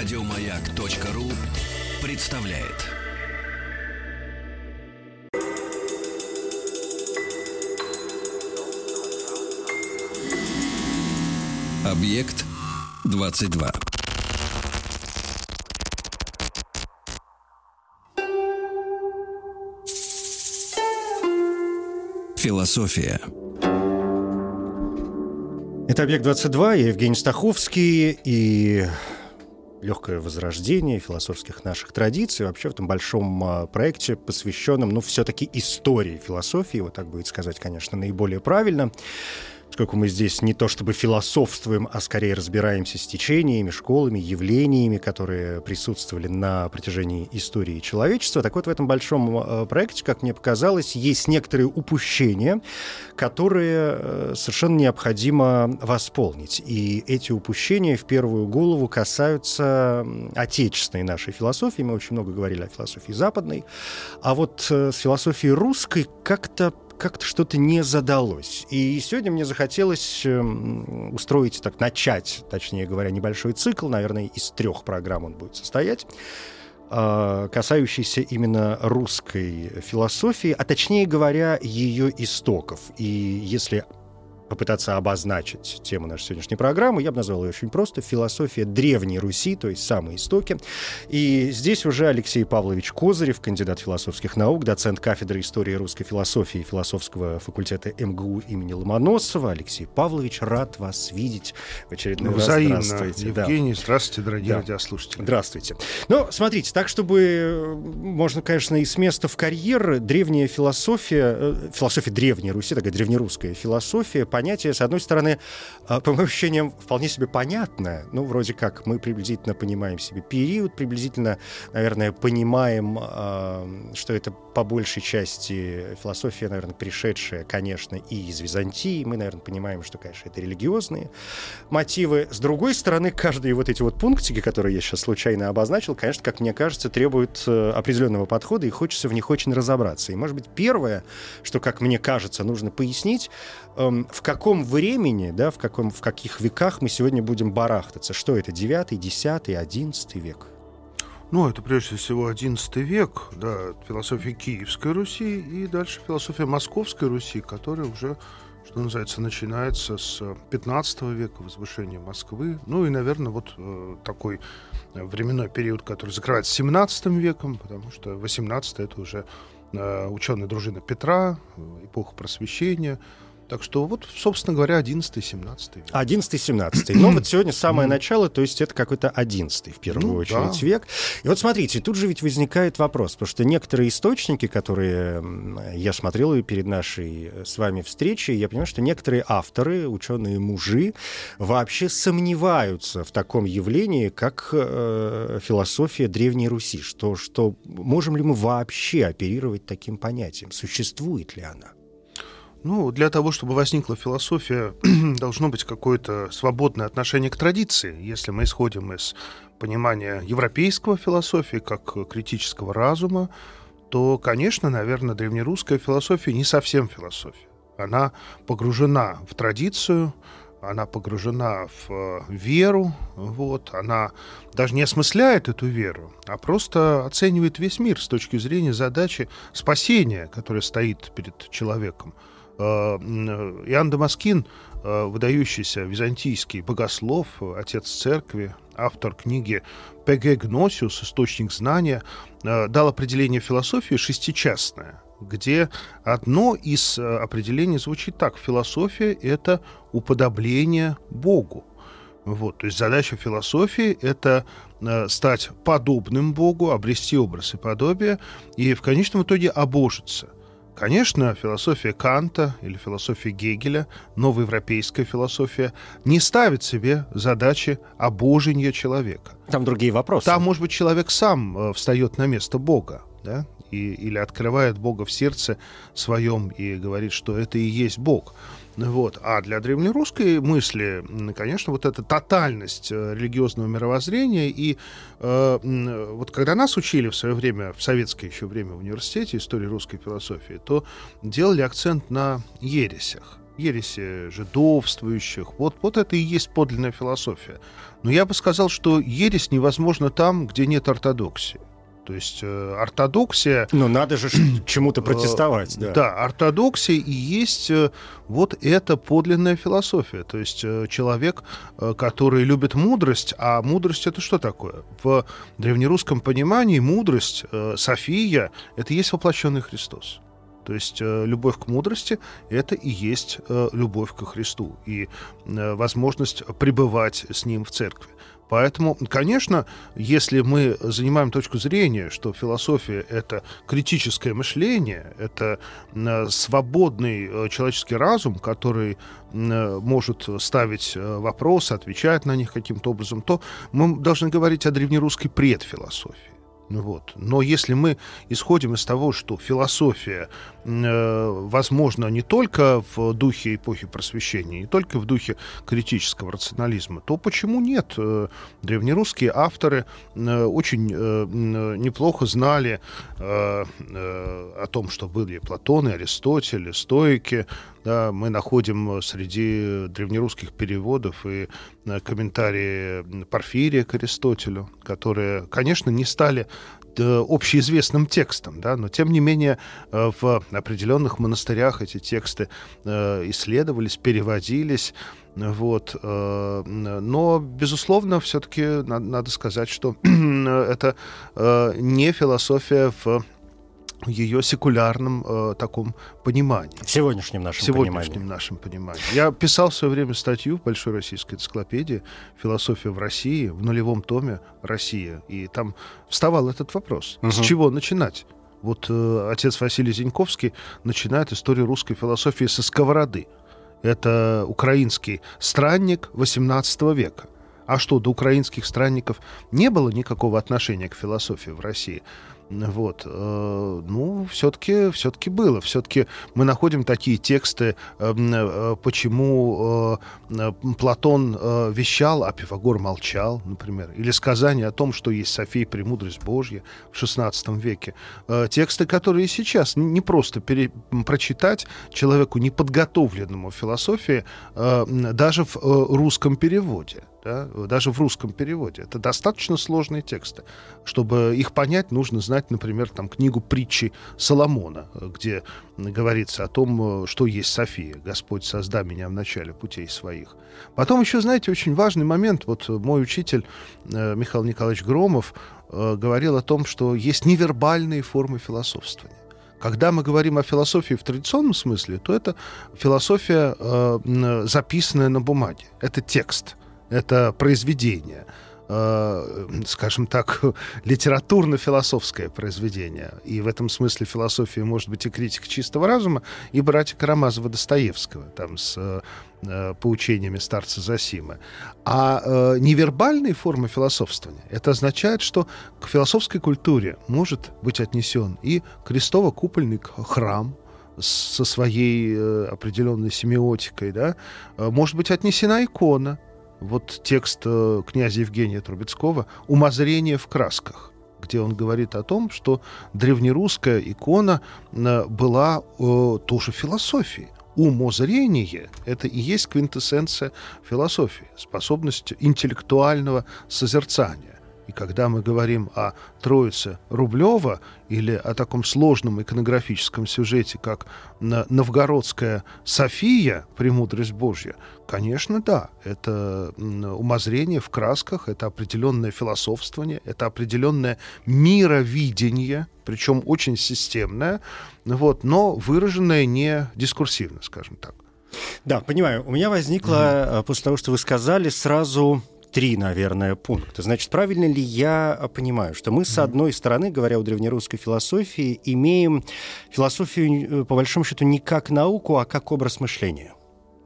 Радиомаяк.ру представляет. Объект 22. Философия. Это «Объект-22», я Евгений Стаховский, и легкое возрождение философских наших традиций вообще в этом большом а, проекте, посвященном, ну, все-таки истории философии, вот так будет сказать, конечно, наиболее правильно поскольку мы здесь не то чтобы философствуем, а скорее разбираемся с течениями, школами, явлениями, которые присутствовали на протяжении истории человечества. Так вот, в этом большом э, проекте, как мне показалось, есть некоторые упущения, которые э, совершенно необходимо восполнить. И эти упущения в первую голову касаются отечественной нашей философии. Мы очень много говорили о философии западной. А вот э, с философией русской как-то как-то что-то не задалось. И сегодня мне захотелось эм, устроить, так, начать, точнее говоря, небольшой цикл, наверное, из трех программ он будет состоять а, касающийся именно русской философии, а точнее говоря, ее истоков. И если попытаться обозначить тему нашей сегодняшней программы, я бы назвал ее очень просто «Философия Древней Руси», то есть самые истоки. И здесь уже Алексей Павлович Козырев, кандидат философских наук, доцент кафедры истории русской философии философского факультета МГУ имени Ломоносова. Алексей Павлович, рад вас видеть в очередной ну, раз. Взаимно. Здравствуйте. Евгений, да. здравствуйте, дорогие да. радиослушатели. Здравствуйте. Ну, смотрите, так, чтобы можно, конечно, и с места в карьер, древняя философия, э, философия Древней Руси, такая древнерусская философия, понятие, с одной стороны, а, по моим ощущениям, вполне себе понятное. Ну, вроде как мы приблизительно понимаем себе период, приблизительно, наверное, понимаем, а, что это по большей части философия, наверное, пришедшая, конечно, и из Византии. Мы, наверное, понимаем, что, конечно, это религиозные мотивы. С другой стороны, каждые вот эти вот пунктики, которые я сейчас случайно обозначил, конечно, как мне кажется, требуют э, определенного подхода, и хочется в них очень разобраться. И, может быть, первое, что, как мне кажется, нужно пояснить, эм, в каком времени, да, в, каком, в каких веках мы сегодня будем барахтаться. Что это, 9, 10, 11 век? Ну, это прежде всего XI век, да, философия Киевской Руси и дальше философия Московской Руси, которая уже, что называется, начинается с 15 века, возвышения Москвы. Ну и, наверное, вот э, такой временной период, который закрывается 17 веком, потому что 18 это уже э, ученая дружина Петра, эпоха просвещения, так что вот, собственно говоря, 11-17 век. 11-17. Но вот сегодня самое начало, то есть это какой-то 11 в первую ну, очередь да. век. И вот смотрите, тут же ведь возникает вопрос, потому что некоторые источники, которые я смотрел перед нашей э, с вами встречей, я понимаю, что некоторые авторы, ученые-мужи, вообще сомневаются в таком явлении, как э, философия Древней Руси. Что, что можем ли мы вообще оперировать таким понятием? Существует ли она? Ну, для того, чтобы возникла философия, должно быть какое-то свободное отношение к традиции. Если мы исходим из понимания европейского философии как критического разума, то, конечно, наверное, древнерусская философия не совсем философия. Она погружена в традицию, она погружена в э, веру, вот, она даже не осмысляет эту веру, а просто оценивает весь мир с точки зрения задачи спасения, которая стоит перед человеком. Э, Иоанн Дамаскин, э, выдающийся византийский богослов, отец церкви, автор книги «Πηγή γνώσεως. Источник знания», э, дал определение философии шестичастное, где одно из определений звучит так. Философия — это уподобление Богу. Вот, то есть задача философии — это э, стать подобным Богу, обрести образ и подобие, и в конечном итоге обожиться — Конечно, философия Канта или философия Гегеля, новоевропейская философия, не ставит себе задачи обожения человека. Там другие вопросы. Там, может быть, человек сам э, встает на место Бога, да, и, или открывает Бога в сердце своем и говорит, что это и есть Бог. Вот. А для древнерусской мысли, конечно, вот эта тотальность э, религиозного мировоззрения и э, вот когда нас учили в свое время, в советское еще время в университете истории русской философии, то делали акцент на ересях. ереси жидовствующих. Вот, вот это и есть подлинная философия. Но я бы сказал, что ересь невозможна там, где нет ортодоксии. То есть э, ортодоксия... Ну, надо же чему-то протестовать, да. Да, ортодоксия и есть э, вот эта подлинная философия. То есть э, человек, э, который любит мудрость, а мудрость это что такое? В древнерусском понимании мудрость, э, София, это и есть воплощенный Христос. То есть э, любовь к мудрости — это и есть э, любовь ко Христу и э, возможность пребывать с Ним в церкви. Поэтому, конечно, если мы занимаем точку зрения, что философия — это критическое мышление, это свободный человеческий разум, который может ставить вопросы, отвечать на них каким-то образом, то мы должны говорить о древнерусской предфилософии. Вот. Но если мы исходим из того, что философия э, возможна не только в духе эпохи просвещения, не только в духе критического рационализма, то почему нет? Э, древнерусские авторы э, очень э, неплохо знали э, э, о том, что были Платон и Аристотель, и стоики, да, мы находим среди древнерусских переводов и э, комментарии Порфирия к Аристотелю, которые, конечно, не стали э, общеизвестным текстом, да, но тем не менее э, в определенных монастырях эти тексты исследовались, переводились, вот. Но, безусловно, все-таки надо сказать, что это не философия в ее секулярном э, таком понимании. В сегодняшнем нашем в сегодняшнем понимании. нашем понимании. Я писал в свое время статью в Большой российской энциклопедии «Философия в России» в нулевом томе «Россия». И там вставал этот вопрос. Угу. С чего начинать? Вот э, отец Василий Зиньковский начинает историю русской философии со сковороды. Это украинский странник XVIII века. А что, до украинских странников не было никакого отношения к философии в России? Вот. Э, ну, все-таки все было. Все-таки мы находим такие тексты, э, э, почему Платон вещал, а Пифагор молчал, например. Или сказание о том, что есть София премудрость Божья в XVI веке. Тексты, которые сейчас не просто пере... прочитать человеку, неподготовленному философии, даже в русском переводе да, даже в русском переводе. Это достаточно сложные тексты. Чтобы их понять, нужно знать, например, там, книгу притчи Соломона, где говорится о том, что есть София. Господь созда меня в начале путей своих. Потом еще, знаете, очень важный момент. Вот мой учитель э, Михаил Николаевич Громов э, говорил о том, что есть невербальные формы философствования. Когда мы говорим о философии в традиционном смысле, то это философия, э, записанная на бумаге. Это текст – это произведение, э, скажем так, литературно-философское произведение. И в этом смысле философия может быть и критика чистого разума, и братья Карамазова Достоевского, там с э, поучениями старца Засима. А э, невербальные формы философствования, это означает, что к философской культуре может быть отнесен и крестово-купольный храм, со своей э, определенной семиотикой, да, э, может быть отнесена икона, вот текст э, князя Евгения Трубецкого «Умозрение в красках», где он говорит о том, что древнерусская икона э, была э, тоже философией. Умозрение — это и есть квинтэссенция философии, способность интеллектуального созерцания. И когда мы говорим о Троице Рублева или о таком сложном иконографическом сюжете, как Новгородская София, Премудрость Божья, конечно, да, это умозрение в красках, это определенное философствование, это определенное мировидение, причем очень системное, вот, но выраженное не дискурсивно, скажем так. Да, понимаю. У меня возникло, угу. после того, что вы сказали, сразу три, наверное, пункта. Значит, правильно ли я понимаю, что мы, с одной стороны, говоря о древнерусской философии, имеем философию, э, по большому счету, не как науку, а как образ мышления?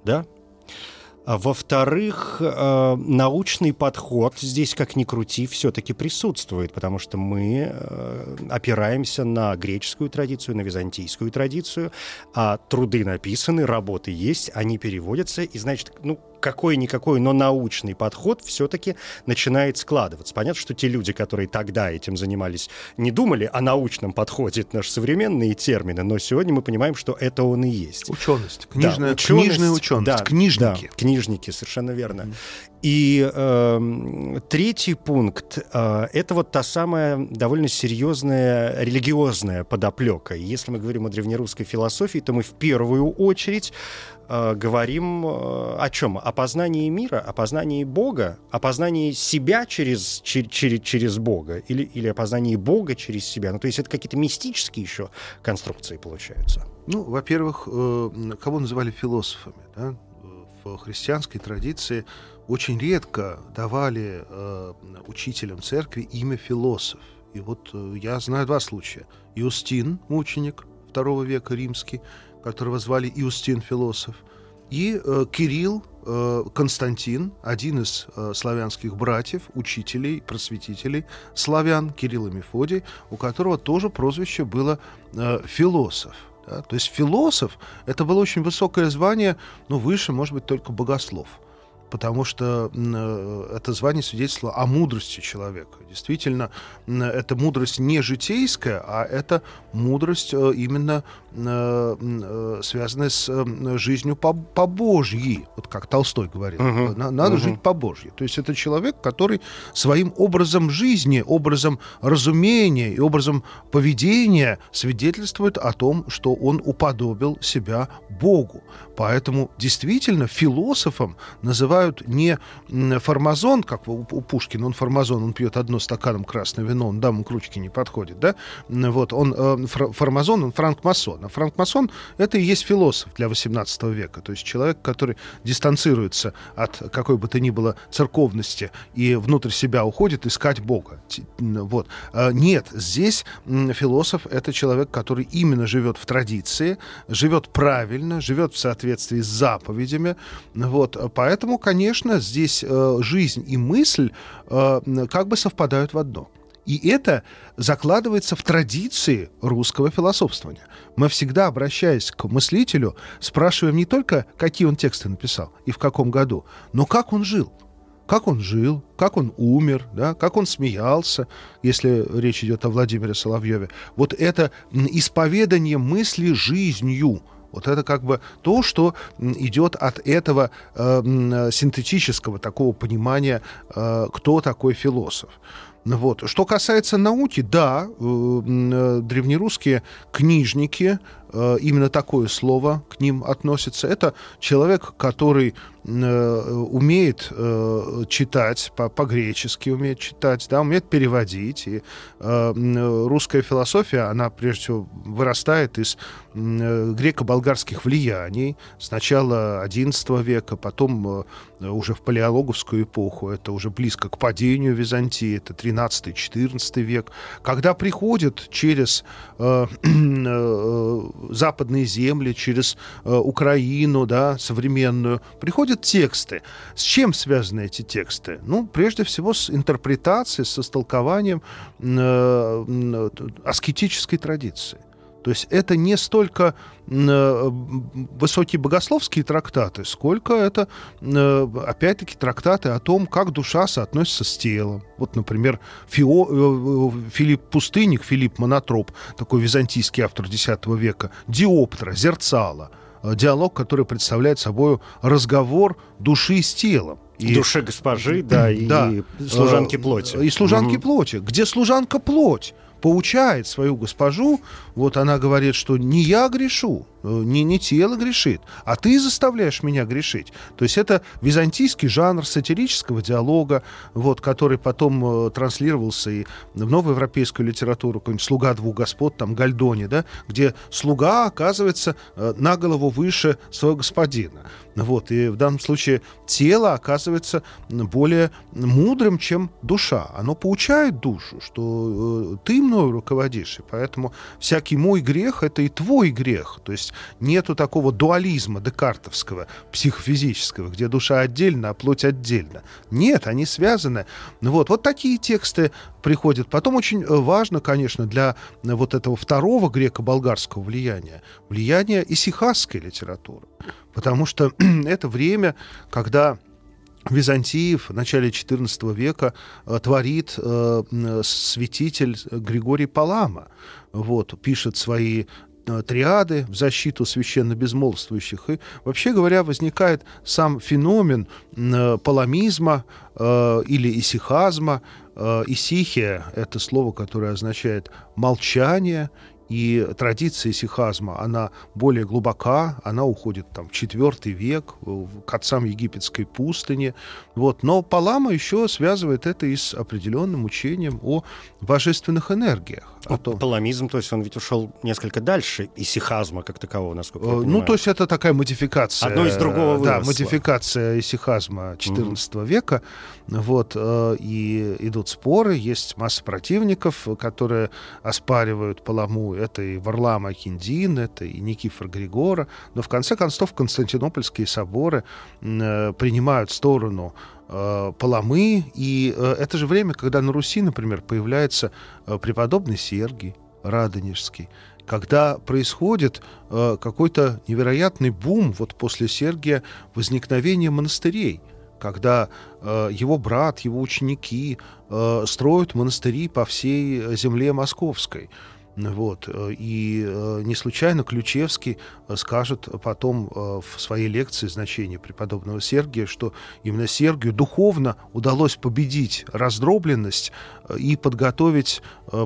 Да? А во-вторых, э, научный подход здесь, как ни крути, все-таки присутствует, потому что мы э, опираемся на греческую традицию, на византийскую традицию, а труды написаны, работы есть, они переводятся, и значит, ну, какой-никакой, но научный подход все-таки начинает складываться. Понятно, что те люди, которые тогда этим занимались, не думали о научном подходе, это наши современные термины, но сегодня мы понимаем, что это он и есть. Ученость, книжная, да, ученость, книжная ученость, да, книжники. Да, книжники, совершенно верно. И э, третий пункт э, это вот та самая довольно серьезная религиозная подоплека. Если мы говорим о древнерусской философии, то мы в первую очередь э, говорим э, о чем? О познании мира, о познании Бога, о познании себя через, через, через Бога или, или о познании Бога через себя. Ну, то есть это какие-то мистические еще конструкции получаются. Ну, во-первых, э, кого называли философами? Да? В христианской традиции очень редко давали э, учителям церкви имя философ. И вот э, я знаю два случая. Иустин, мученик II века римский, которого звали Иустин философ, и э, Кирилл э, Константин, один из э, славянских братьев, учителей, просветителей славян, Кирилл и Мефодий, у которого тоже прозвище было э, философ. Да? То есть философ — это было очень высокое звание, но выше, может быть, только богослов потому что э, это звание свидетельствовало о мудрости человека. Действительно, это мудрость не житейская, а это мудрость э, именно э, связанная с жизнью по, по Божьей, вот как Толстой говорит. Угу. Надо угу. жить по Божьей. То есть это человек, который своим образом жизни, образом разумения и образом поведения свидетельствует о том, что он уподобил себя Богу. Поэтому действительно философом называют не формазон, как у Пушкина, он формазон, он пьет одно стаканом красное вино, он дамам к ручке не подходит, да? Вот, он э, формазон, он франкмасон. А франкмасон — это и есть философ для XVIII века, то есть человек, который дистанцируется от какой бы то ни было церковности и внутрь себя уходит искать Бога. Вот. А нет, здесь философ — это человек, который именно живет в традиции, живет правильно, живет в соответствии с заповедями. Вот. Поэтому, конечно, здесь э, жизнь и мысль э, как бы совпадают в одно. И это закладывается в традиции русского философствования. Мы всегда, обращаясь к мыслителю, спрашиваем не только, какие он тексты написал и в каком году, но как он жил. Как он жил, как он умер, да, как он смеялся, если речь идет о Владимире Соловьеве. Вот это исповедание мысли жизнью – вот это как бы то, что идет от этого э, синтетического такого понимания, э, кто такой философ. Вот. Что касается науки, да, э, э древнерусские книжники, именно такое слово к ним относится. Это человек, который Э, умеет э, читать по-гречески, умеет читать, да, умеет переводить. И э, русская философия, она прежде всего вырастает из э, греко-болгарских влияний. Сначала XI века, потом э, уже в палеологовскую эпоху, это уже близко к падению Византии, это 13-14 век, когда приходят через э, э, западные земли, через э, Украину, да, современную, приходят тексты. С чем связаны эти тексты? Ну, прежде всего, с интерпретацией, с истолкованием э, э, аскетической традиции. То есть это не столько э, высокие богословские трактаты, сколько это, э, опять-таки, трактаты о том, как душа соотносится с телом. Вот, например, Фио, э, Филипп Пустынник, Филипп Монотроп, такой византийский автор X века, Диоптра, Зерцала – диалог, который представляет собой разговор души с телом. И, Душе госпожи, да, и да, служанки плоти. И служанки угу. плоти. Где служанка плоть? Поучает свою госпожу, вот она говорит, что не я грешу, не, не тело грешит, а ты заставляешь меня грешить. То есть это византийский жанр сатирического диалога, вот, который потом э, транслировался и в новоевропейскую литературу, какой-нибудь «Слуга двух господ», там Гальдони, да, где слуга оказывается э, на голову выше своего господина. Вот, и в данном случае тело оказывается более мудрым, чем душа. Оно поучает душу, что э, ты мною руководишь, и поэтому всякий мой грех — это и твой грех. То есть нету такого дуализма декартовского, психофизического, где душа отдельно, а плоть отдельно. Нет, они связаны. Вот, вот такие тексты приходят. Потом очень э, важно, конечно, для вот этого второго греко-болгарского влияния, влияние исихасской литературы. Потому что это время, когда Византиев в начале XIV века э, творит э, святитель Григорий Палама. Вот, пишет свои э, триады в защиту священно безмолвствующих. И, вообще говоря, возникает сам феномен э, паламизма э, или исихазма. Э, исихия — это слово, которое означает молчание и традиция сихазма, она более глубока, она уходит там, в IV век, к отцам египетской пустыни. Вот. Но Палама еще связывает это и с определенным учением о божественных энергиях. О том... Паламизм, то есть он ведь ушел несколько дальше и сихазма как такового, насколько я э, понимаю. Ну, то есть это такая модификация. Одно из другого выросло. Да, модификация исихазма XIV mm-hmm. века. Вот, э, и идут споры, есть масса противников, которые оспаривают Паламу это и Варлам Акиндин, это и Никифор Григора, но в конце концов Константинопольские соборы э, принимают сторону э, Паламы, и э, это же время, когда на Руси, например, появляется преподобный Сергий Радонежский, когда происходит э, какой-то невероятный бум вот после Сергия возникновения монастырей – когда э, его брат, его ученики э, строят монастыри по всей земле московской. Вот. Э, и э, не случайно Ключевский э, скажет потом в своей лекции значение преподобного Сергия, что именно Сергию духовно удалось победить раздробленность и подготовить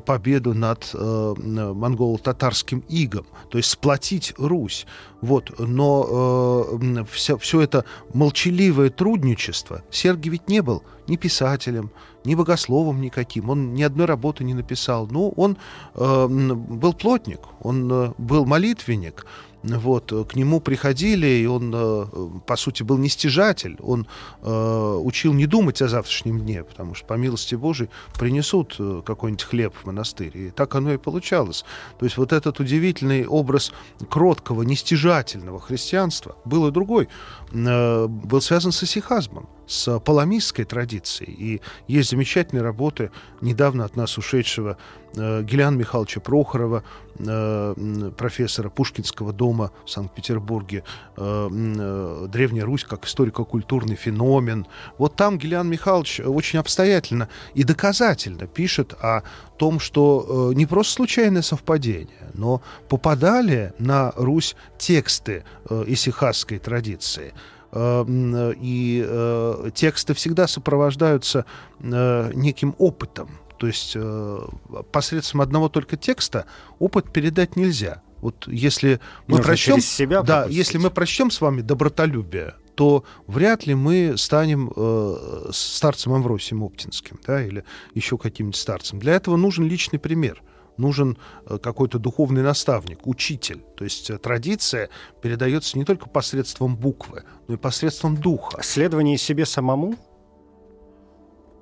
победу над монголо-татарским игом, то есть сплотить Русь. Вот. Но все, все это молчаливое трудничество Сергий ведь не был ни писателем, ни богословом никаким. Он ни одной работы не написал. Но он э, был плотник, он э, был молитвенник. Вот, к нему приходили, и он, э, по сути, был нестяжатель. Он э, учил не думать о завтрашнем дне, потому что, по милости Божией, принесут э, какой-нибудь хлеб в монастырь. И так оно и получалось. То есть вот этот удивительный образ кроткого, нестяжательного христианства был и другой. Э, был связан с исихазмом с паламистской традицией. И есть замечательные работы недавно от нас ушедшего э, Гелиана Михайловича Прохорова, э, профессора Пушкинского дома в Санкт-Петербурге, Древняя Русь как историко-культурный феномен. Вот там Гелиан Михайлович очень обстоятельно и доказательно пишет о том, что не просто случайное совпадение, но попадали на Русь тексты э, исихасской традиции – Э, и э, тексты всегда сопровождаются э, неким опытом. То есть посредством одного только текста опыт передать нельзя. Вот если мы Нужно прочтем, себя да, если мы прочтем с вами добротолюбие, то вряд ли мы станем э, старцем Амвросием Оптинским, да, или еще каким-нибудь старцем. Для этого нужен личный пример нужен э, какой-то духовный наставник, учитель. То есть э, традиция передается не только посредством буквы, но и посредством духа. Следование себе самому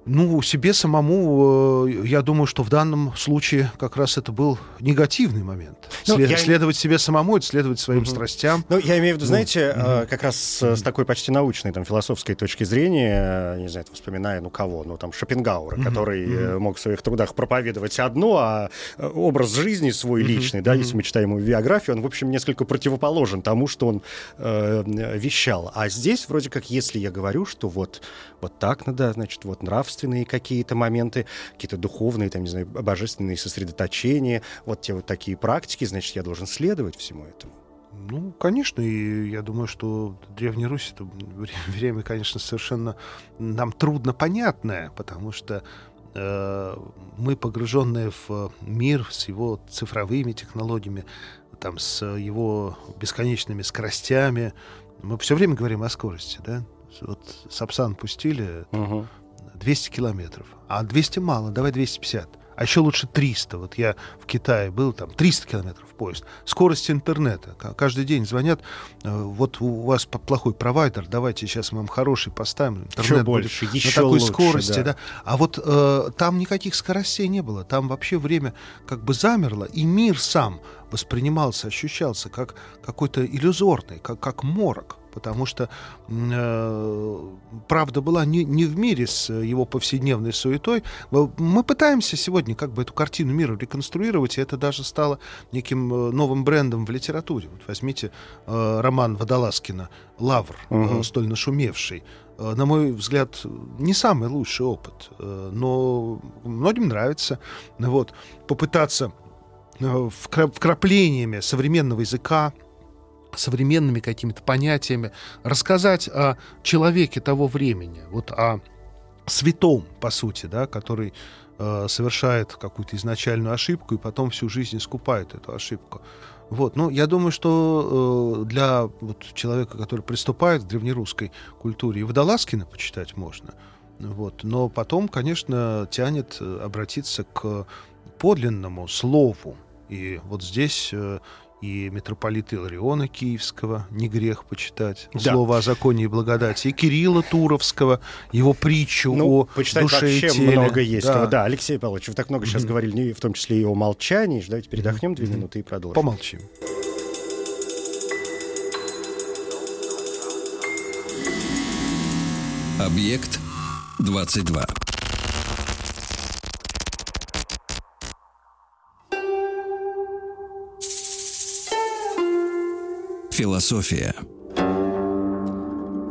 ну, себе самому, э, я думаю, что в данном случае как раз это был негативный момент. Ну, След, я... Следовать себе самому, это следовать своим угу. страстям. Ну, я имею в виду, знаете, угу. как раз с, с такой почти научной, там, философской точки зрения, не знаю, вспоминая, ну, кого, ну, там, Шопенгауэра, угу. который угу. мог в своих трудах проповедовать одно, а образ жизни свой угу. личный, да, угу. если мы читаем его биографию, он, в общем, несколько противоположен тому, что он э, вещал. А здесь, вроде как, если я говорю, что вот, вот так надо, значит, вот нравственность, нравственные какие-то моменты, какие-то духовные, там, не знаю, божественные сосредоточения, вот те вот такие практики, значит, я должен следовать всему этому. Ну, конечно, и я думаю, что Древняя Русь это время, конечно, совершенно нам трудно понятное, потому что э, мы, погруженные в мир с его цифровыми технологиями, там, с его бесконечными скоростями, мы все время говорим о скорости, да? Вот Сапсан пустили, угу. 200 километров. А 200 мало, давай 250. а еще лучше 300. Вот я в Китае был, там 300 километров поезд. Скорость интернета. Каждый день звонят, э, вот у вас плохой провайдер, давайте сейчас мы вам хороший поставим. Интернет еще больше, еще на такой лучше, скорости. Да. Да. А вот э, там никаких скоростей не было. Там вообще время как бы замерло, и мир сам воспринимался, ощущался как какой-то иллюзорный, как, как морок потому что э, правда была не, не в мире с его повседневной суетой. Мы пытаемся сегодня как бы эту картину мира реконструировать, и это даже стало неким э, новым брендом в литературе. Вот возьмите э, роман Водолазкина «Лавр», угу. э, столь нашумевший э, на мой взгляд, не самый лучший опыт, э, но многим нравится. Вот, попытаться вкраплениями современного языка, современными какими-то понятиями, рассказать о человеке того времени, вот о святом, по сути, да, который э, совершает какую-то изначальную ошибку и потом всю жизнь искупает эту ошибку. Вот, ну, я думаю, что э, для вот, человека, который приступает к древнерусской культуре, и Водолазкина почитать можно. Вот, но потом, конечно, тянет э, обратиться к подлинному слову. И вот здесь э, и митрополита Илариона Киевского, не грех почитать, да. слово о законе и благодати, и Кирилла Туровского, его притчу ну, о почитать душе вообще и теле. много есть. Да. да, Алексей Павлович, вы так много сейчас mm-hmm. говорили, в том числе и о молчании. Давайте передохнем mm-hmm. две минуты и продолжим. Помолчим. Объект 22. Философия.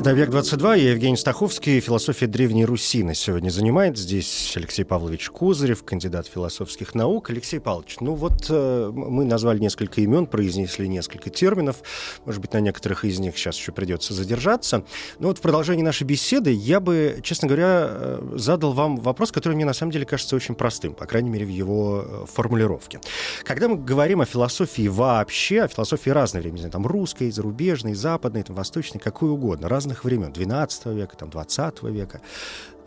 Это «Объект-22», я Евгений Стаховский, философия Древней Руси нас сегодня занимает. Здесь Алексей Павлович Кузарев, кандидат философских наук. Алексей Павлович, ну вот э, мы назвали несколько имен, произнесли несколько терминов. Может быть, на некоторых из них сейчас еще придется задержаться. Но вот в продолжении нашей беседы я бы, честно говоря, э, задал вам вопрос, который мне на самом деле кажется очень простым, по крайней мере, в его э, формулировке. Когда мы говорим о философии вообще, о философии разной времени, там русской, зарубежной, западной, там, восточной, какой угодно, разных разных времен, 12 века, там, 20 века.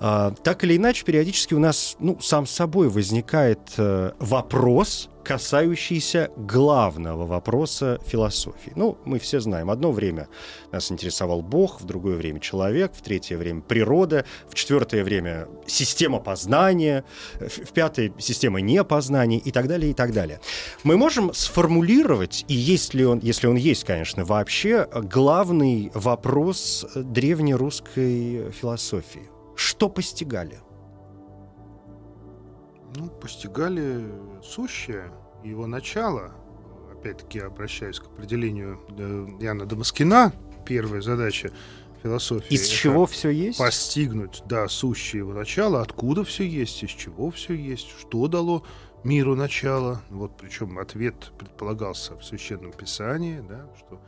А, так или иначе, периодически у нас, ну, сам собой возникает э, вопрос, касающийся главного вопроса философии. Ну, мы все знаем, одно время нас интересовал Бог, в другое время человек, в третье время природа, в четвертое время система познания, в пятое система непознания и так далее, и так далее. Мы можем сформулировать, и есть ли он, если он есть, конечно, вообще, главный вопрос древнерусской философии – что постигали? Ну, постигали сущее, его начало. Опять-таки, обращаюсь к определению э, Яна Дамаскина, первая задача философии. Из чего все есть? Постигнуть, да, сущее его начало, откуда все есть, из чего все есть, что дало миру начало. Вот, причем ответ предполагался в Священном Писании, да, что...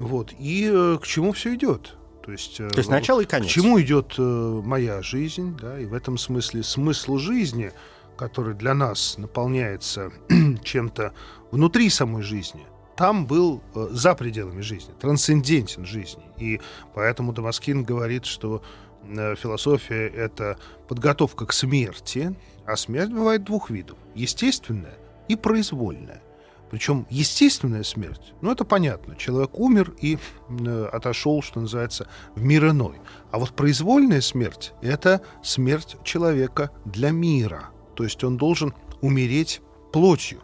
Вот, и э, к чему все идет? То есть, э, То есть начало и конец. К чему идет э, моя жизнь, да, и в этом смысле смысл жизни, который для нас наполняется чем-то внутри самой жизни, там был э, за пределами жизни, трансцендентен жизни. И поэтому Дамаскин говорит, что э, философия — это подготовка к смерти, а смерть бывает двух видов — естественная и произвольная. Причем естественная смерть, ну это понятно, человек умер и э, отошел, что называется, в мир иной. А вот произвольная смерть — это смерть человека для мира. То есть он должен умереть плотью,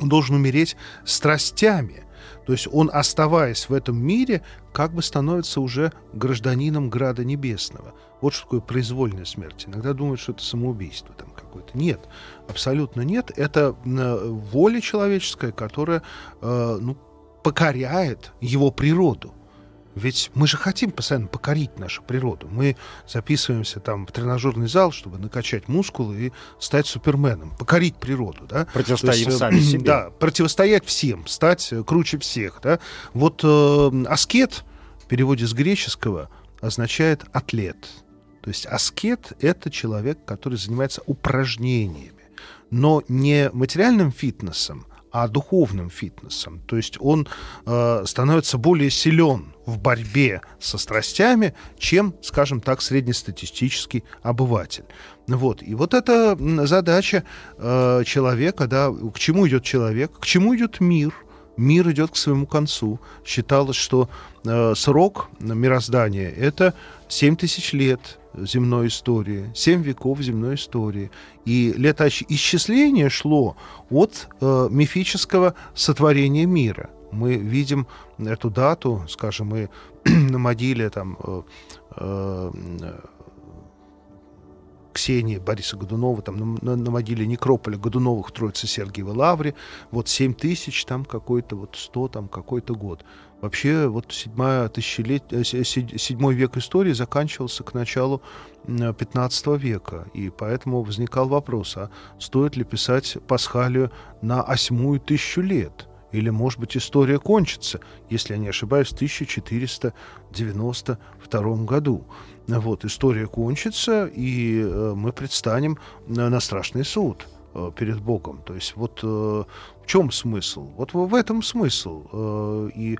он должен умереть страстями. То есть он, оставаясь в этом мире, как бы становится уже гражданином Града Небесного. Вот что такое произвольная смерть. Иногда думают, что это самоубийство там какое-то. Нет, абсолютно нет. Это э, воля человеческая, которая э, ну, покоряет его природу. Ведь мы же хотим постоянно покорить нашу природу. Мы записываемся там в тренажерный зал, чтобы накачать мускулы и стать суперменом, покорить природу, да? Противостоим есть, сами себе. Да, противостоять всем, стать э, круче всех, да? Вот э, аскет в переводе с греческого означает атлет. То есть аскет — это человек, который занимается упражнениями, но не материальным фитнесом, а духовным фитнесом. То есть он э, становится более силен в борьбе со страстями, чем, скажем так, среднестатистический обыватель. Вот. И вот эта задача э, человека, да, к чему идет человек, к чему идет мир – мир идет к своему концу. Считалось, что э, срок мироздания — это 7 тысяч лет земной истории, 7 веков земной истории. И летоисчисление шло от э, мифического сотворения мира. Мы видим эту дату, скажем, мы на могиле там, э, э, Ксении Бориса Годунова, там на, на, могиле некрополя Годуновых Троицы Сергиевой Лавре, вот 7 тысяч, там какой-то, вот 100, там какой-то год. Вообще, вот седьмое тысячелетие, э, седьмой век истории заканчивался к началу 15 века, и поэтому возникал вопрос, а стоит ли писать Пасхалию на восьмую тысячу лет? Или, может быть, история кончится, если я не ошибаюсь, в 1492 году. Вот, история кончится, и э, мы предстанем на страшный суд э, перед Богом. То есть вот э, чем смысл? Вот в этом смысл. И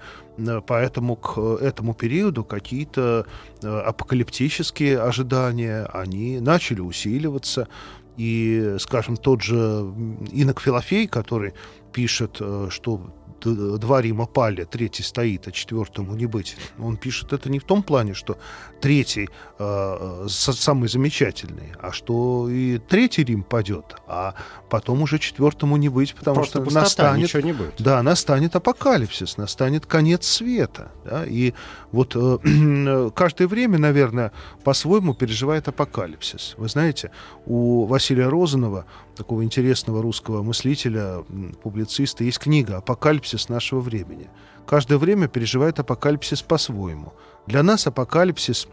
поэтому к этому периоду какие-то апокалиптические ожидания, они начали усиливаться. И, скажем, тот же инок Филофей, который пишет, что два Рима пали, третий стоит, а четвертому не быть. Он пишет это не в том плане, что третий э, самый замечательный, а что и третий Рим падет, а потом уже четвертому не быть, потому Просто что пустота, настанет, ничего не будет. да, настанет апокалипсис, настанет конец света, да, и вот э, каждое время, наверное, по-своему переживает апокалипсис. Вы знаете, у Василия Розанова такого интересного русского мыслителя, публициста, есть книга «Апокалипсис нашего времени». Каждое время переживает апокалипсис по-своему. Для нас апокалипсис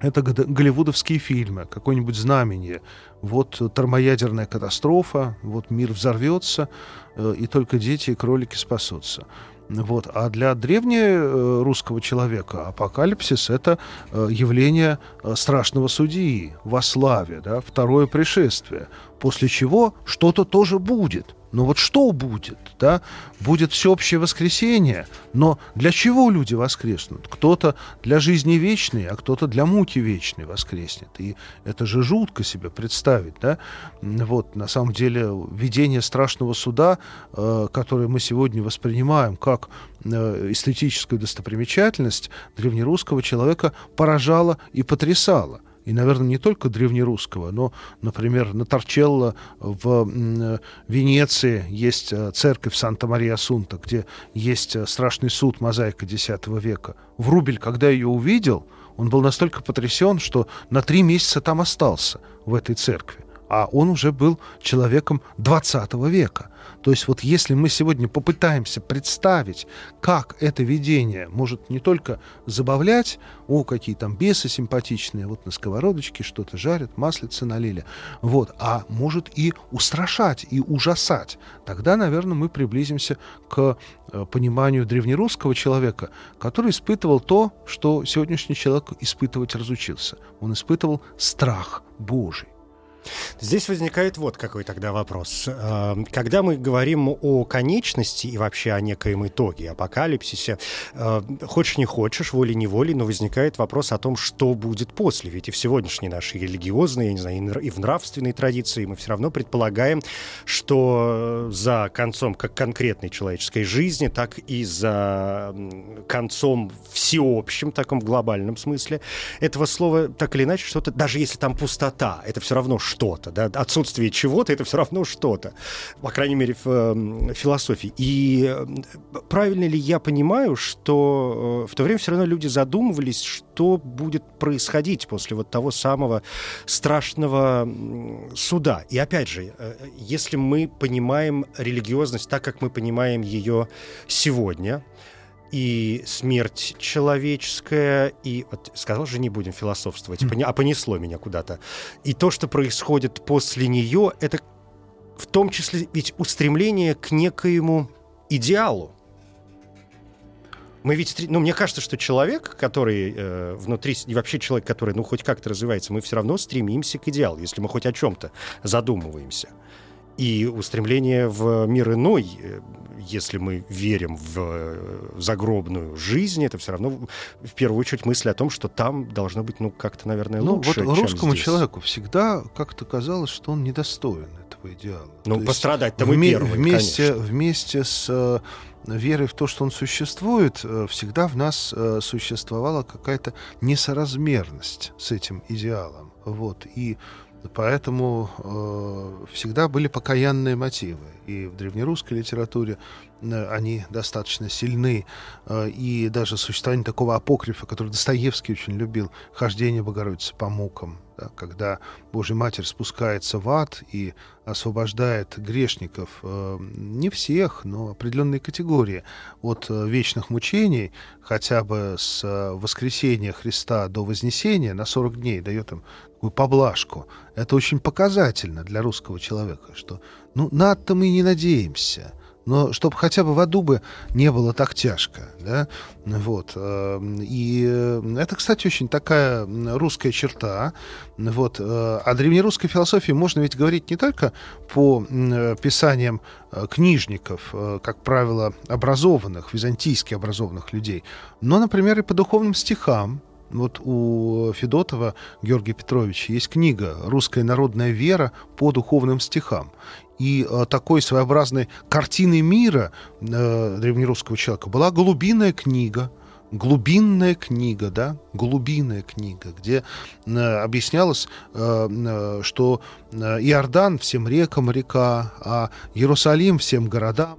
это голливудовские фильмы, какое-нибудь знамение. Вот термоядерная катастрофа, вот мир взорвется, э, и только дети и кролики спасутся. Вот. А для древнерусского э, человека апокалипсис — это э, явление страшного судьи во славе, да, второе пришествие, после чего что-то тоже будет — но вот что будет? Да? Будет всеобщее воскресение, но для чего люди воскреснут? Кто-то для жизни вечной, а кто-то для муки вечной воскреснет. И это же жутко себе представить. Да? Вот, на самом деле, видение страшного суда, э, которое мы сегодня воспринимаем как э, эстетическую достопримечательность, древнерусского человека поражало и потрясало и, наверное, не только древнерусского, но, например, на Торчелло в Венеции есть э, церковь Санта-Мария-Сунта, где есть э, страшный суд, мозаика X века. Врубель, когда ее увидел, он был настолько потрясен, что на три месяца там остался, в этой церкви. А он уже был человеком 20 века. То есть вот если мы сегодня попытаемся представить, как это видение может не только забавлять, о, какие там бесы симпатичные, вот на сковородочке что-то жарят, маслица налили, вот, а может и устрашать, и ужасать, тогда, наверное, мы приблизимся к э, пониманию древнерусского человека, который испытывал то, что сегодняшний человек испытывать разучился. Он испытывал страх Божий. Здесь возникает вот какой тогда вопрос. Эм, когда мы говорим о конечности и вообще о некоем итоге, апокалипсисе, э, хочешь не хочешь, волей-неволей, но возникает вопрос о том, что будет после. Ведь и в сегодняшней нашей религиозной, я не знаю, и в нравственной традиции мы все равно предполагаем, что за концом как конкретной человеческой жизни, так и за концом всеобщим, таком глобальном смысле, этого слова так или иначе что-то, даже если там пустота, это все равно что-то, да, отсутствие чего-то это все равно что-то, по крайней мере в э, философии. И э, правильно ли я понимаю, что э, в то время все равно люди задумывались, что будет происходить после вот того самого страшного суда. И опять же, э, если мы понимаем религиозность так, как мы понимаем ее сегодня, и смерть человеческая, и вот сказал же, не будем философствовать, mm. а понесло меня куда-то. И то, что происходит после нее, это в том числе ведь устремление к некоему идеалу. Мы ведь, ну, мне кажется, что человек, который э, внутри, и вообще человек, который, ну, хоть как-то развивается, мы все равно стремимся к идеалу, если мы хоть о чем-то задумываемся. И устремление в мир иной, если мы верим в э, загробную жизнь, это все равно в первую очередь мысль о том, что там должно быть, ну, как-то, наверное, ну, лучше, вот чем русскому здесь. человеку всегда как-то казалось, что он недостоин этого идеала. Ну, пострадать-то мы вме- первые, вместе, конечно. вместе с э, верой в то, что он существует, э, всегда в нас существовала какая-то несоразмерность с этим идеалом. Вот. И поэтому э, всегда были покаянные мотивы. И в древнерусской литературе они достаточно сильны. Э, и даже существование такого апокрифа, который Достоевский очень любил, «Хождение Богородицы по мукам», да, когда Божья Матерь спускается в ад и освобождает грешников, э, не всех, но определенные категории от э, вечных мучений, хотя бы с э, воскресения Христа до Вознесения на 40 дней дает им такую поблажку. Это очень показательно для русского человека, что ну, на-то мы не надеемся но чтобы хотя бы в аду бы не было так тяжко, да, вот, э, и э, это, кстати, очень такая русская черта, вот, э, о древнерусской философии можно ведь говорить не только по м, писаниям э, книжников, э, как правило, образованных, византийски образованных людей, но, например, и по духовным стихам, вот у Федотова Георгия Петровича есть книга «Русская народная вера по духовным стихам». И э, такой своеобразной картины мира э, древнерусского человека была «Голубиная книга», глубинная книга, да, глубинная книга, где э, объяснялось, э, э, что э, Иордан всем рекам река, а Иерусалим всем городам.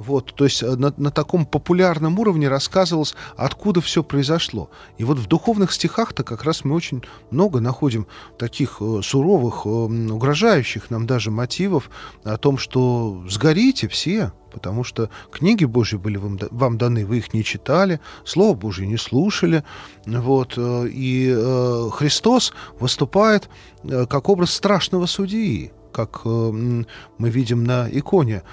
Вот, то есть э, на, на таком популярном уровне рассказывалось, откуда все произошло. И вот в духовных стихах-то как раз мы очень много находим таких э, суровых, э, угрожающих нам даже мотивов о том, что сгорите все, потому что книги Божьи были вам, вам даны, вы их не читали, Слово Божье не слушали. Вот, э, и э, Христос выступает э, как образ страшного судьи как мы видим на иконе,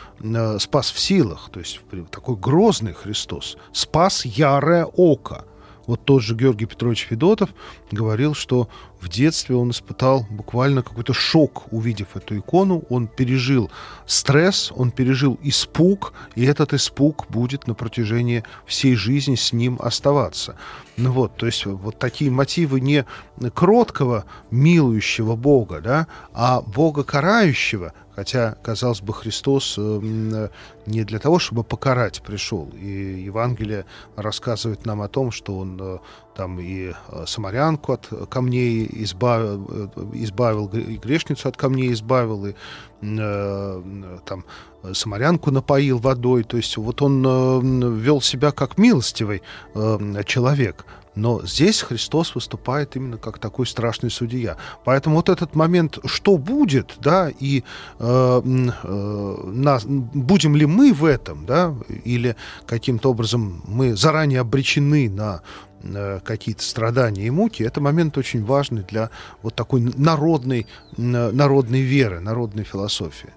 спас в силах, то есть такой грозный Христос, спас ярое око. Вот тот же Георгий Петрович Федотов говорил, что в детстве он испытал буквально какой-то шок, увидев эту икону. Он пережил стресс, он пережил испуг, и этот испуг будет на протяжении всей жизни с ним оставаться. Ну вот, то есть вот такие мотивы не кроткого, милующего Бога, да, а Бога карающего, Хотя, казалось бы, Христос э, не для того, чтобы покарать пришел. И Евангелие рассказывает нам о том, что Он э, там и э, самарянку от камней избавил, избавил и грешницу от камней избавил, и там самарянку напоил водой. То есть вот он вел себя как милостивый человек. Но здесь Христос выступает именно как такой страшный судья. Поэтому вот этот момент, что будет, да, и э, э, нас, будем ли мы в этом, да, или каким-то образом мы заранее обречены на э, какие-то страдания и муки, это момент очень важный для вот такой народной, народной веры, народной философии.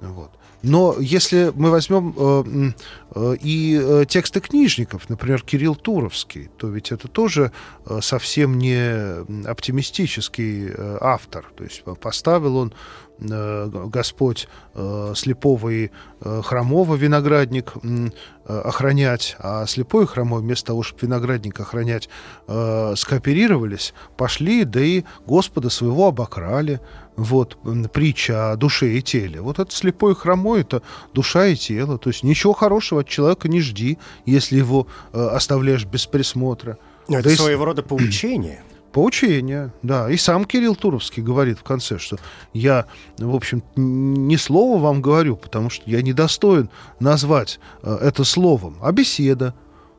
Вот. Но если мы возьмем э, э, и э, тексты книжников, например, Кирилл Туровский, то ведь это тоже совсем не оптимистический автор. То есть поставил он Господь э, слепого и э, хромого виноградник э, охранять, а слепой и хромой вместо того, чтобы виноградник охранять, э, скооперировались, пошли, да и Господа своего обокрали вот, притча о душе и теле. Вот это слепой и хромой, это душа и тело. То есть ничего хорошего от человека не жди, если его э, оставляешь без присмотра. Но это да своего и... рода поучение. Поучение, да. И сам Кирилл Туровский говорит в конце, что я, в общем, не слово вам говорю, потому что я недостоин назвать э, это словом, а беседа.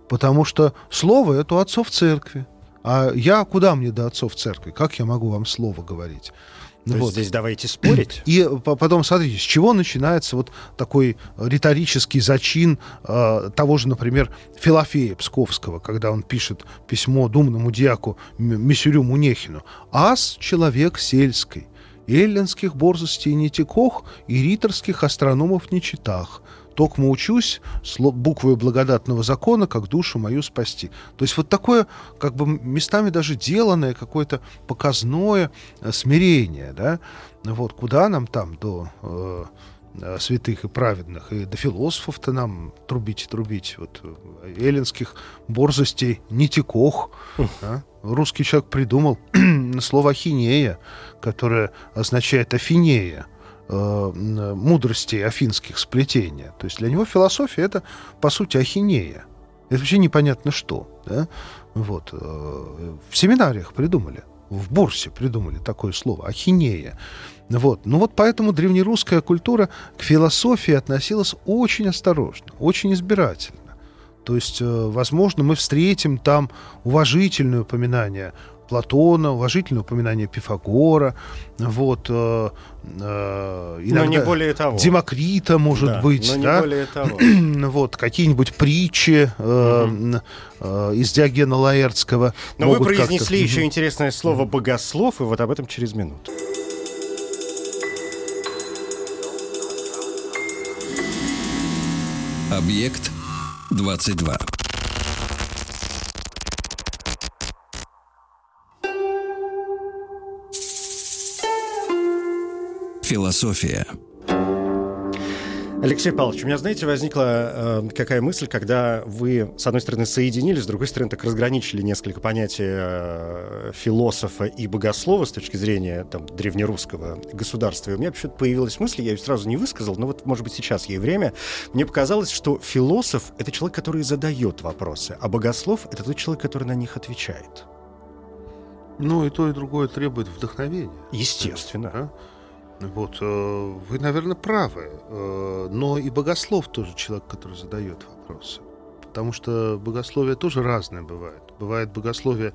Потому что слово — это у отцов церкви. А я куда мне до отцов церкви? Как я могу вам слово говорить? То вот. здесь давайте спорить. И потом, смотрите, с чего начинается вот такой риторический зачин э, того же, например, Филофея Псковского, когда он пишет письмо думному дьяку Мисюрю Мунехину. «Ас — человек сельский, эллинских борзостей не текох и риторских астрономов не читах, Токмо учусь буквой благодатного закона, как душу мою спасти. То есть вот такое, как бы местами даже деланное, какое-то показное э, смирение, да, вот, куда нам там до э, э, святых и праведных, и до философов-то нам трубить трубить, вот, эллинских борзостей, нитикох, да? Русский человек придумал слово «ахинея», которое означает «афинея», э, мудрости афинских сплетения. То есть для него философия — это, по сути, ахинея. Это вообще непонятно что. Да? Вот. Э, в семинариях придумали, в Бурсе придумали такое слово — ахинея. Вот. Ну вот поэтому древнерусская культура к философии относилась очень осторожно, очень избирательно. То есть, э, возможно, мы встретим там уважительное упоминание Платона, уважительное упоминание Пифагора, вот, э, э, иногда но не более того. Демокрита, может да, быть, но да? не более того. вот, какие-нибудь притчи э, угу. э, из Диогена Лаэртского. Но вы произнесли еще интересное слово «богослов», и вот об этом через минуту. Объект 22. Философия. Алексей Павлович, у меня, знаете, возникла э, какая мысль, когда вы, с одной стороны, соединили, с другой стороны, так разграничили несколько понятий э, философа и богослова с точки зрения там, древнерусского государства. И у меня вообще появилась мысль, я ее сразу не высказал, но вот, может быть, сейчас ей время. Мне показалось, что философ — это человек, который задает вопросы, а богослов — это тот человек, который на них отвечает. Ну, и то, и другое требует вдохновения. Естественно. Да? Вот, э, вы, наверное, правы. Э, но и богослов тоже человек, который задает вопросы. Потому что богословие тоже разное бывает. Бывает богословие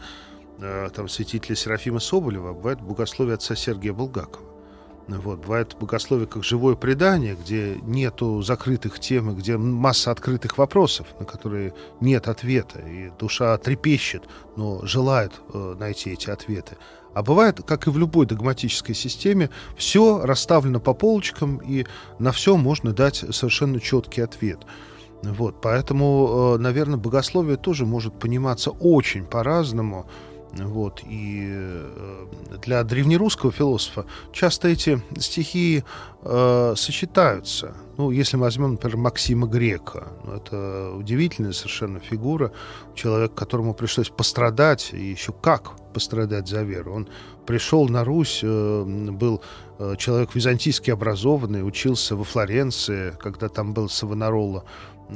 э, там, святителя Серафима Соболева, а бывает богословие отца Сергия Булгакова. Вот. Бывает богословие как живое предание, где нету закрытых тем, где масса открытых вопросов, на которые нет ответа, и душа трепещет, но желает э, найти эти ответы. А бывает, как и в любой догматической системе, все расставлено по полочкам, и на все можно дать совершенно четкий ответ. Вот, поэтому, э, наверное, богословие тоже может пониматься очень по-разному. Вот, и э, для древнерусского философа часто эти стихи э, сочетаются. Ну, если мы возьмем, например, Максима Грека, ну, это удивительная совершенно фигура, человек, которому пришлось пострадать, и еще как пострадать за веру. Он пришел на Русь, э, был э, человек византийски образованный, учился во Флоренции, когда там был Савонарола,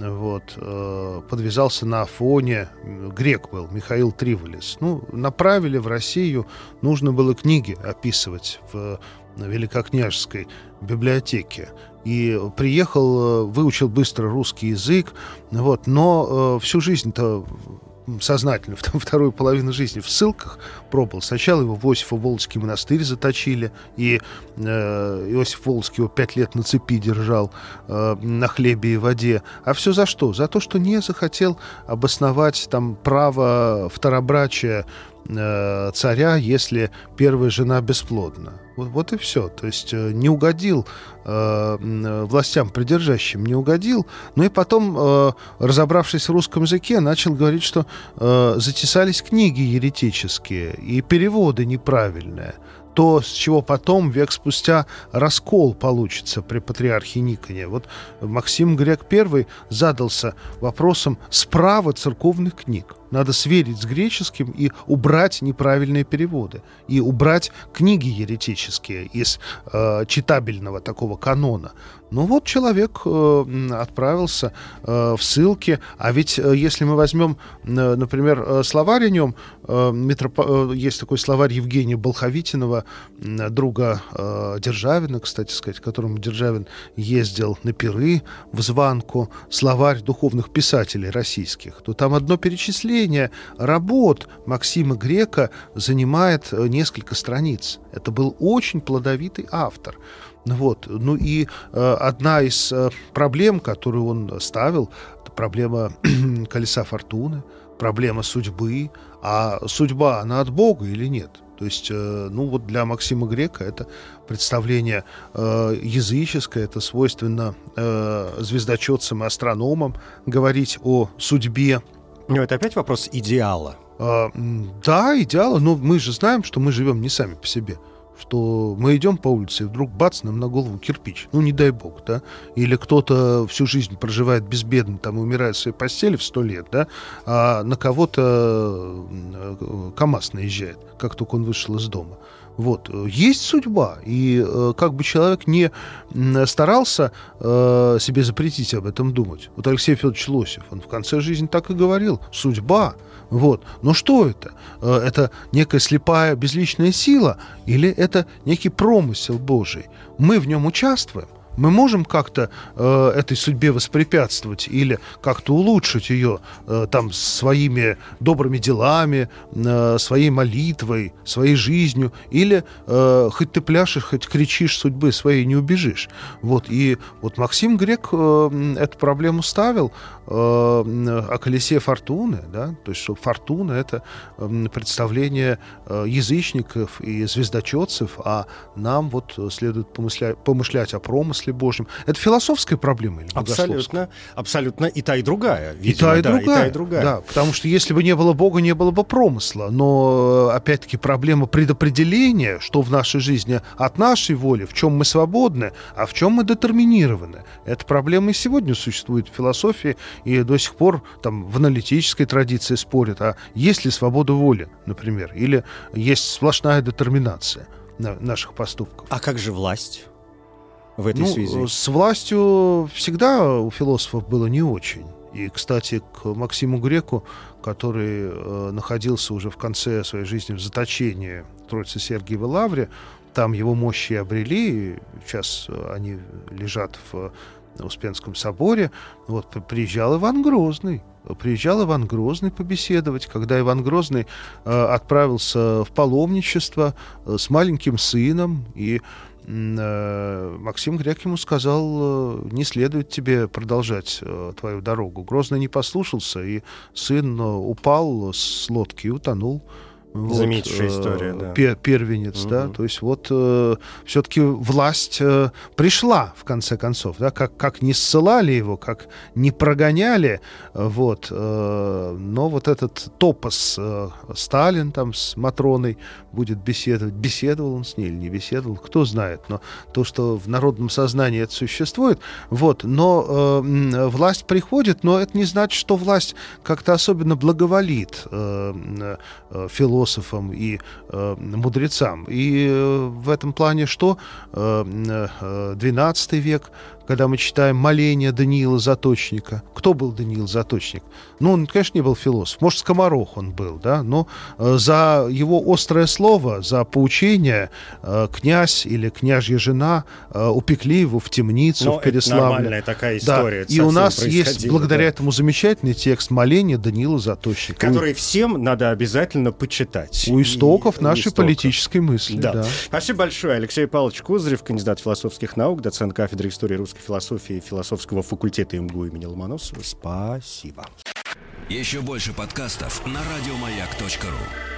вот, э, подвязался на Афоне, грек был, Михаил Триволис. Ну, направили в Россию, нужно было книги описывать в Великокняжеской библиотеке. И приехал, э, выучил быстро русский язык, вот, но э, всю жизнь-то сознательно вторую половину жизни в ссылках пробовал. Сначала его в Иосифо-Волжский монастырь заточили, и э, Иосиф Волжский его пять лет на цепи держал э, на хлебе и воде. А все за что? За то, что не захотел обосновать там право второбрачия э, царя, если первая жена бесплодна. Вот, вот и все. То есть э, не угодил э, властям придержащим, не угодил. Ну и потом, э, разобравшись в русском языке, начал говорить, что э, затесались книги еретические и переводы неправильные то, с чего потом, век спустя, раскол получится при патриархе Никоне. Вот Максим Грек I задался вопросом справа церковных книг. Надо сверить с греческим и убрать неправильные переводы. И убрать книги еретические из э, читабельного такого канона. Ну вот человек э, отправился э, в ссылки, а ведь э, если мы возьмем, э, например, э, словарь о нем, э, метроп... э, есть такой словарь Евгения Болховитинова, э, друга э, Державина, кстати сказать, которому Державин ездил на пиры в Званку, словарь духовных писателей российских, то там одно перечисление работ Максима Грека занимает э, несколько страниц. Это был очень плодовитый автор. Вот. Ну и э, одна из э, проблем, которую он ставил, это проблема колеса фортуны, проблема судьбы. А судьба, она от Бога или нет? То есть, э, ну вот для Максима Грека это представление э, языческое, это свойственно э, звездочетцам и астрономам говорить о судьбе. Но это опять вопрос идеала. Э, да, идеала, но мы же знаем, что мы живем не сами по себе что мы идем по улице, и вдруг бац, нам на голову кирпич. Ну, не дай бог, да. Или кто-то всю жизнь проживает безбедно, там, умирает в своей постели в сто лет, да, а на кого-то э, КАМАЗ наезжает, как только он вышел из дома. Вот. Есть судьба, и э, как бы человек не старался э, себе запретить об этом думать. Вот Алексей Федорович Лосев, он в конце жизни так и говорил, судьба – вот. Но что это? Э, это некая слепая безличная сила или это некий промысел Божий? Мы в нем участвуем мы можем как-то э, этой судьбе воспрепятствовать или как-то улучшить ее э, там своими добрыми делами, э, своей молитвой, своей жизнью, или э, хоть ты пляшешь, хоть кричишь судьбы своей, не убежишь. Вот, и вот Максим Грек э, эту проблему ставил э, о колесе фортуны, да, то есть что фортуна — это э, представление э, язычников и звездочетцев, а нам вот следует помышлять, помышлять о промысле, промысле Божьем. Это философская проблема или Абсолютно, абсолютно и та, и другая. Видимо, и та, и, да, другая, и та, и другая. Да, потому что если бы не было Бога, не было бы промысла. Но, опять-таки, проблема предопределения, что в нашей жизни от нашей воли, в чем мы свободны, а в чем мы детерминированы. Эта проблема и сегодня существует в философии, и до сих пор там в аналитической традиции спорят, а есть ли свобода воли, например, или есть сплошная детерминация наших поступков. А как же власть? В этой ну, связи? С властью всегда у философов было не очень. И, кстати, к Максиму Греку, который э, находился уже в конце своей жизни в заточении в Троице Сергиевой Лавре, там его мощи обрели, сейчас они лежат в Успенском соборе. Вот приезжал Иван Грозный. Приезжал Иван Грозный побеседовать, когда Иван Грозный э, отправился в паломничество э, с маленьким сыном, и Э, Максим Грек ему сказал, э, не следует тебе продолжать э, твою дорогу. Грозный не послушался, и сын упал с лодки и утонул. Вот, Замечательная история, да. Пер, первенец, угу. да. То есть вот э, все-таки власть э, пришла, в конце концов, да, как, как не ссылали его, как не прогоняли, вот. Э, но вот этот топос э, Сталин там с Матроной будет беседовать. Беседовал он с ней или не беседовал, кто знает. Но то, что в народном сознании это существует, вот. Но э, власть приходит, но это не значит, что власть как-то особенно благоволит э, э, философам философам и э, мудрецам. И э, в этом плане что? Э, э, 12 век когда мы читаем моление Даниила Заточника. Кто был Даниил Заточник? Ну, он, конечно, не был философ. Может, скоморох он был, да, но э, за его острое слово, за поучение э, князь или княжья жена э, упекли его в темницу но в Переславле. Это нормальная такая история. Да. И у нас есть благодаря да. этому замечательный текст моления Даниила Заточника. Который всем надо обязательно почитать. У истоков и, нашей истоков. политической мысли. Да. да. Спасибо большое. Алексей Павлович Кузырев, кандидат философских наук, доцент кафедры истории русской русской философии философского факультета МГУ имени Ломоносова. Спасибо. Еще больше подкастов на радиомаяк.ру